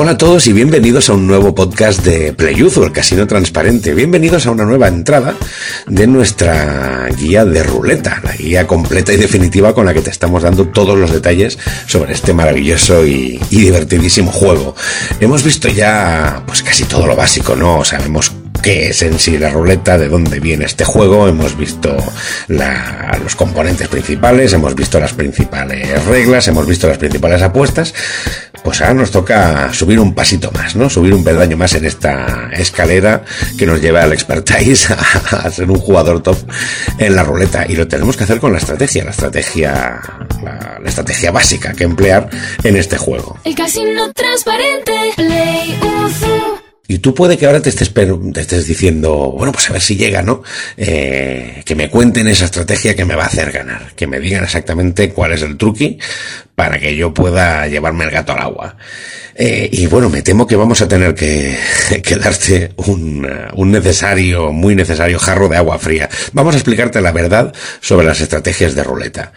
Hola a todos y bienvenidos a un nuevo podcast de Playuzo, el casino transparente. Bienvenidos a una nueva entrada de nuestra guía de ruleta, la guía completa y definitiva con la que te estamos dando todos los detalles sobre este maravilloso y, divertidísimo juego. Hemos visto ya pues casi todo lo básico, ¿no? Sabemos qué es en sí la ruleta, de dónde viene este juego, hemos visto los componentes principales, hemos visto las principales reglas, hemos visto las principales apuestas, pues ahora nos toca subir un pasito más, ¿no? Subir un peldaño más en esta escalera que nos lleva al expertise a, ser un jugador top en la ruleta y lo tenemos que hacer con la estrategia, la estrategia, la, estrategia básica que emplear en este juego. El casino transparente, Play y tú puede que ahora te estés, te estés diciendo, bueno, pues a ver si llega, ¿no? Eh, que me cuenten esa estrategia que me va a hacer ganar, que me digan exactamente cuál es el truqui para que yo pueda llevarme el gato al agua. Eh, y bueno, me temo que vamos a tener que, que darte un, un necesario, muy necesario jarro de agua fría. Vamos a explicarte la verdad sobre las estrategias de ruleta.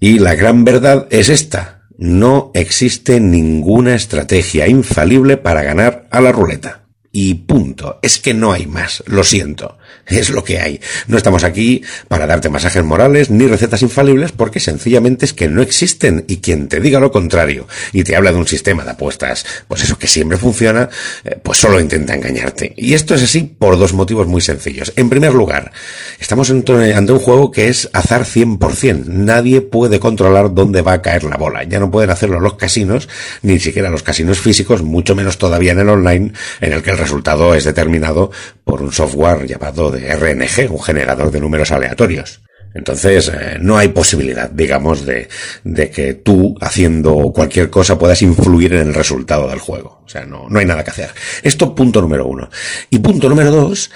Y la gran verdad es esta. No existe ninguna estrategia infalible para ganar a la ruleta y punto. Es que no hay más, lo siento, es lo que hay. No estamos aquí para darte masajes morales ni recetas infalibles porque sencillamente es que no existen y quien te diga lo contrario y te habla de un sistema de apuestas, pues eso que siempre funciona, eh, pues solo intenta engañarte. Y esto es así por dos motivos muy sencillos. En primer lugar, estamos ante un juego que es azar 100%. Nadie puede controlar dónde va a caer la bola. Ya no pueden hacerlo los casinos, ni siquiera los casinos físicos, mucho menos todavía en el online, en el que el resultado es determinado por un software llamado de RNG, un generador de números aleatorios. Entonces, eh, no hay posibilidad, digamos, de, de, que tú, haciendo cualquier cosa, puedas influir en el resultado del juego. O sea, no, no hay nada que hacer. Esto punto número uno. Y punto número dos,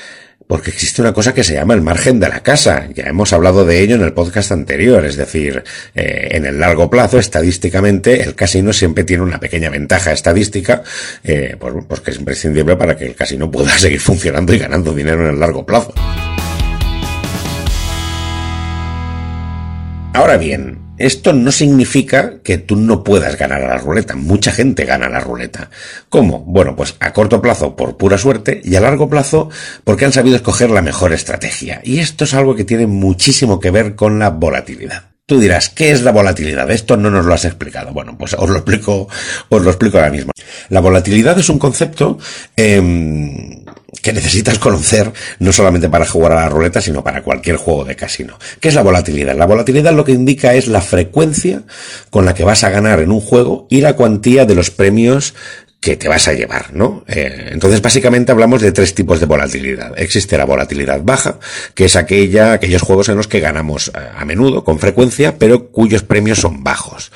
porque existe una cosa que se llama el margen de la casa. Ya hemos hablado de ello en el podcast anterior, es decir, eh, en el largo plazo, estadísticamente, el casino siempre tiene una pequeña ventaja estadística, eh, pues, que es imprescindible para que el casino pueda seguir funcionando y ganando dinero en el largo plazo. Ahora bien, esto no significa que tú no puedas ganar a la ruleta. Mucha gente gana a la ruleta. ¿Cómo? Bueno, pues a corto plazo por pura suerte y a largo plazo porque han sabido escoger la mejor estrategia. Y esto es algo que tiene muchísimo que ver con la volatilidad. Tú dirás, ¿qué es la volatilidad? Esto no nos lo has explicado. Bueno, pues os lo explico, os lo explico ahora mismo. La volatilidad es un concepto eh, que necesitas conocer no solamente para jugar a la ruleta, sino para cualquier juego de casino. ¿Qué es la volatilidad? La volatilidad lo que indica es la frecuencia con la que vas a ganar en un juego y la cuantía de los premios que te vas a llevar, ¿no? Eh, entonces, básicamente hablamos de tres tipos de volatilidad. Existe la volatilidad baja, que es aquella, aquellos juegos en los que ganamos eh, a menudo, con frecuencia, pero cuyos premios son bajos.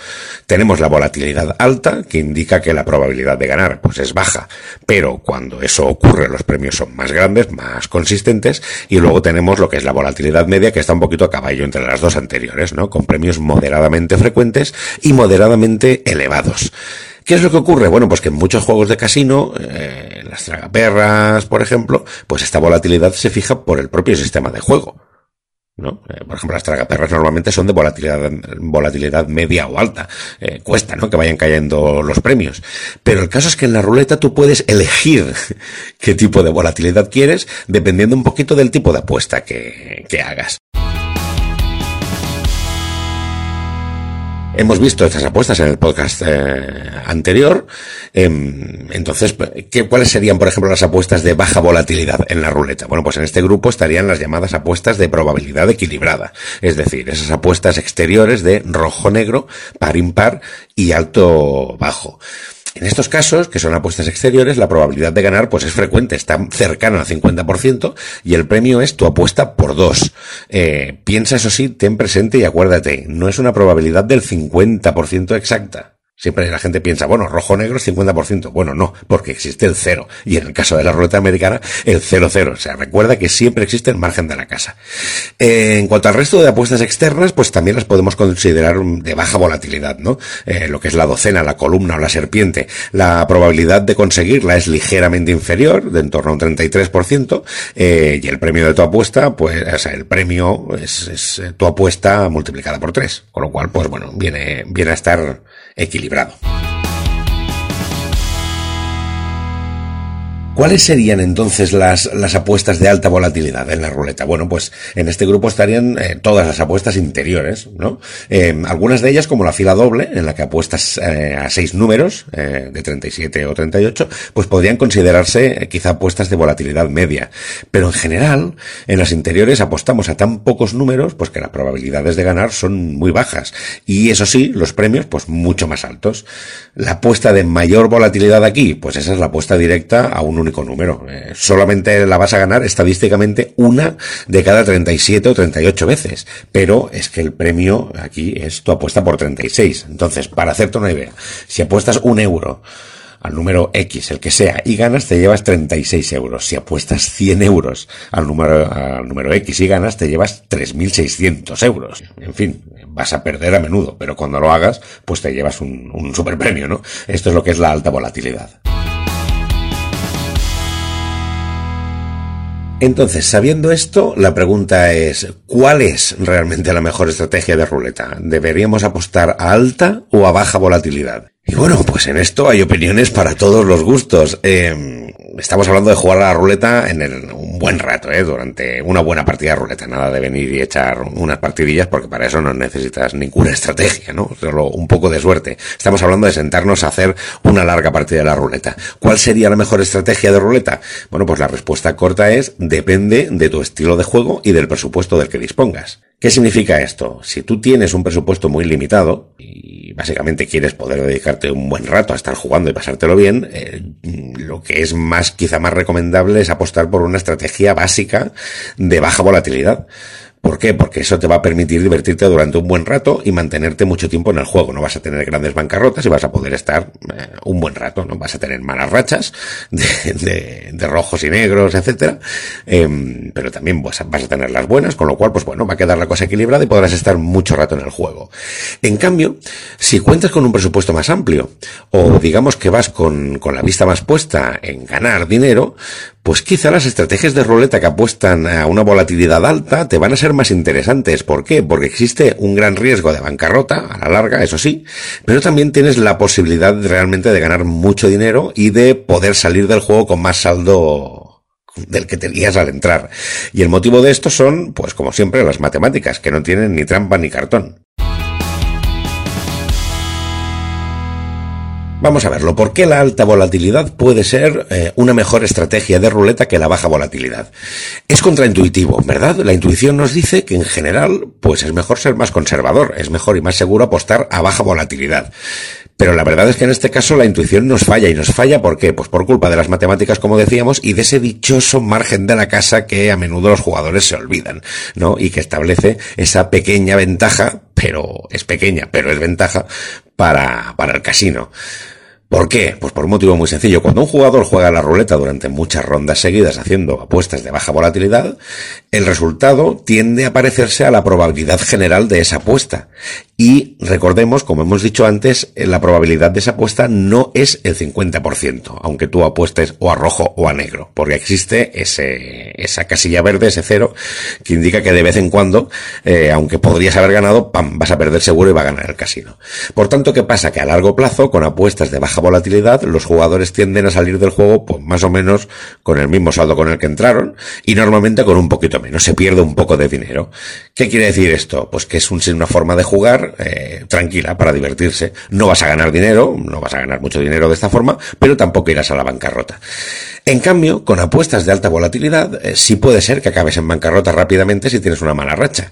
Tenemos la volatilidad alta, que indica que la probabilidad de ganar, pues es baja, pero cuando eso ocurre, los premios son más grandes, más consistentes, y luego tenemos lo que es la volatilidad media, que está un poquito a caballo entre las dos anteriores, ¿no? Con premios moderadamente frecuentes y moderadamente elevados. ¿Qué es lo que ocurre? Bueno, pues que en muchos juegos de casino, eh, las tragaperras, por ejemplo, pues esta volatilidad se fija por el propio sistema de juego. ¿no? Eh, por ejemplo, las tragaperras normalmente son de volatilidad, volatilidad media o alta. Eh, cuesta, ¿no? Que vayan cayendo los premios. Pero el caso es que en la ruleta tú puedes elegir qué tipo de volatilidad quieres dependiendo un poquito del tipo de apuesta que, que hagas. Hemos visto estas apuestas en el podcast eh, anterior. Em, entonces, ¿qué, ¿cuáles serían, por ejemplo, las apuestas de baja volatilidad en la ruleta? Bueno, pues en este grupo estarían las llamadas apuestas de probabilidad equilibrada. Es decir, esas apuestas exteriores de rojo-negro, par-impar y alto-bajo. En estos casos, que son apuestas exteriores, la probabilidad de ganar pues es frecuente, está cercana al 50% y el premio es tu apuesta por dos. Eh, piensa eso sí, ten presente y acuérdate, no es una probabilidad del 50% exacta. Siempre la gente piensa, bueno, rojo-negro es 50%. Bueno, no, porque existe el cero. Y en el caso de la ruleta americana, el 0-0. O sea, recuerda que siempre existe el margen de la casa. Eh, en cuanto al resto de apuestas externas, pues también las podemos considerar de baja volatilidad, ¿no? Eh, lo que es la docena, la columna o la serpiente. La probabilidad de conseguirla es ligeramente inferior, de en torno a un 33%, eh, y el premio de tu apuesta, pues, o sea, el premio es, tu apuesta multiplicada por 3. Con lo cual, pues bueno, viene, viene a estar equilibrado. ¿Cuáles serían entonces las, las apuestas de alta volatilidad en la ruleta? Bueno, pues en este grupo estarían eh, todas las apuestas interiores, ¿no? Eh, algunas de ellas, como la fila doble, en la que apuestas eh, a seis números, de 37 o 38, pues podrían considerarse quizá apuestas de volatilidad media. Pero en general, en las interiores apostamos a tan pocos números, pues que las probabilidades de ganar son muy bajas. Y eso sí, los premios, pues mucho más altos. La apuesta de mayor volatilidad aquí, pues esa es la apuesta directa a un único número. Eh, solamente la vas a ganar estadísticamente una de cada 37 o 38 veces. Pero es que el premio aquí es tu apuesta por 36. Entonces, para hacerte una idea, si apuestas un euro al número X, el que sea, y ganas, te llevas 36 euros. Si apuestas 100 euros al número, al número X y ganas, te llevas 3.600 euros. En fin, vas a perder a menudo, pero cuando lo hagas, pues te llevas un, un super premio, ¿no? Esto es lo que es la alta volatilidad. Entonces, sabiendo esto, la pregunta es, ¿cuál es realmente la mejor estrategia de ruleta? ¿Deberíamos apostar a alta o a baja volatilidad? Y bueno, pues en esto hay opiniones para todos los gustos. Eh, estamos hablando de jugar a la ruleta en el, un buen rato, ¿eh? durante una buena partida de ruleta. Nada de venir y echar unas partidillas porque para eso no necesitas ninguna estrategia, ¿no? Solo un poco de suerte. Estamos hablando de sentarnos a hacer una larga partida de la ruleta. ¿Cuál sería la mejor estrategia de ruleta? Bueno, pues la respuesta corta es depende de tu estilo de juego y del presupuesto del que dispongas. ¿Qué significa esto? Si tú tienes un presupuesto muy limitado y básicamente quieres poder dedicarte un buen rato a estar jugando y pasártelo bien, eh, lo que es más, quizá más recomendable es apostar por una estrategia básica de baja volatilidad. ¿Por qué? Porque eso te va a permitir divertirte durante un buen rato y mantenerte mucho tiempo en el juego. No vas a tener grandes bancarrotas y vas a poder estar eh, un buen rato. No vas a tener malas rachas de, de, rojos y negros, etcétera. Eh, pero también vas a, vas a, tener las buenas, con lo cual, pues bueno, va a quedar la cosa equilibrada y podrás estar mucho rato en el juego. En cambio, si cuentas con un presupuesto más amplio o digamos que vas con, con la vista más puesta en ganar dinero, pues quizá las estrategias de ruleta que apuestan a una volatilidad alta te van a ser más interesantes. ¿Por qué? Porque existe un gran riesgo de bancarrota, a la larga, eso sí, pero también tienes la posibilidad realmente de ganar mucho dinero y de poder salir del juego con más saldo del que tenías al entrar. Y el motivo de esto son, pues como siempre, las matemáticas, que no tienen ni trampa ni cartón. Vamos a verlo. ¿Por qué la alta volatilidad puede ser eh, una mejor estrategia de ruleta que la baja volatilidad? Es contraintuitivo, ¿verdad? La intuición nos dice que en general, pues es mejor ser más conservador, es mejor y más seguro apostar a baja volatilidad. Pero la verdad es que en este caso la intuición nos falla. ¿Y nos falla por qué? Pues por culpa de las matemáticas, como decíamos, y de ese dichoso margen de la casa que a menudo los jugadores se olvidan, ¿no? Y que establece esa pequeña ventaja, pero es pequeña, pero es ventaja para, para el casino. ¿Por qué? Pues por un motivo muy sencillo. Cuando un jugador juega la ruleta durante muchas rondas seguidas haciendo apuestas de baja volatilidad, el resultado tiende a parecerse a la probabilidad general de esa apuesta. Y recordemos, como hemos dicho antes, la probabilidad de esa apuesta no es el 50%, aunque tú apuestes o a rojo o a negro, porque existe ese, esa casilla verde, ese cero, que indica que de vez en cuando, eh, aunque podrías haber ganado, pam, vas a perder seguro y va a ganar el casino. Por tanto, ¿qué pasa? Que a largo plazo, con apuestas de baja volatilidad, los jugadores tienden a salir del juego, pues más o menos con el mismo saldo con el que entraron, y normalmente con un poquito menos, se pierde un poco de dinero. ¿Qué quiere decir esto? Pues que es una forma de jugar eh, tranquila para divertirse. No vas a ganar dinero, no vas a ganar mucho dinero de esta forma, pero tampoco irás a la bancarrota. En cambio, con apuestas de alta volatilidad, eh, sí puede ser que acabes en bancarrota rápidamente si tienes una mala racha.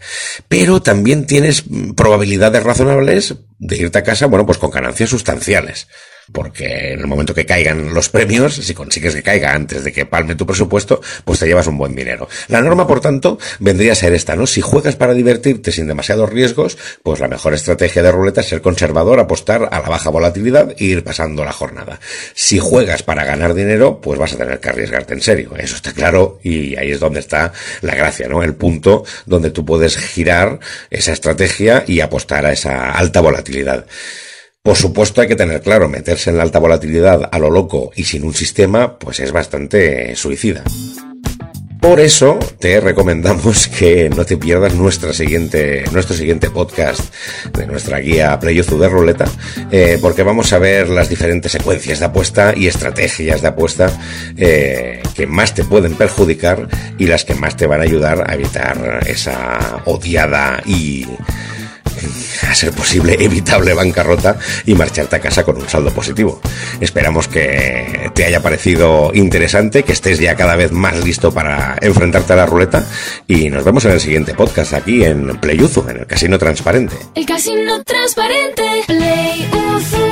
Pero también tienes mm, probabilidades razonables de irte a casa, bueno, pues con ganancias sustanciales porque en el momento que caigan los premios, si consigues que caiga antes de que palme tu presupuesto, pues te llevas un buen dinero. La norma, por tanto, vendría a ser esta, ¿no? Si juegas para divertirte sin demasiados riesgos, pues la mejor estrategia de ruleta es ser conservador, apostar a la baja volatilidad e ir pasando la jornada. Si juegas para ganar dinero, pues vas a tener que arriesgarte en serio. Eso está claro y ahí es donde está la gracia, ¿no? El punto donde tú puedes girar esa estrategia y apostar a esa alta volatilidad. Por supuesto hay que tener claro, meterse en la alta volatilidad a lo loco y sin un sistema, pues es bastante suicida. Por eso te recomendamos que no te pierdas nuestra siguiente, nuestro siguiente podcast de nuestra guía Playozu de Ruleta, eh, porque vamos a ver las diferentes secuencias de apuesta y estrategias de apuesta eh, que más te pueden perjudicar y las que más te van a ayudar a evitar esa odiada y a ser posible, evitable bancarrota y marcharte a casa con un saldo positivo. Esperamos que te haya parecido interesante, que estés ya cada vez más listo para enfrentarte a la ruleta y nos vemos en el siguiente podcast aquí en Playuzu, en el Casino Transparente. El casino transparente, Play Uzu.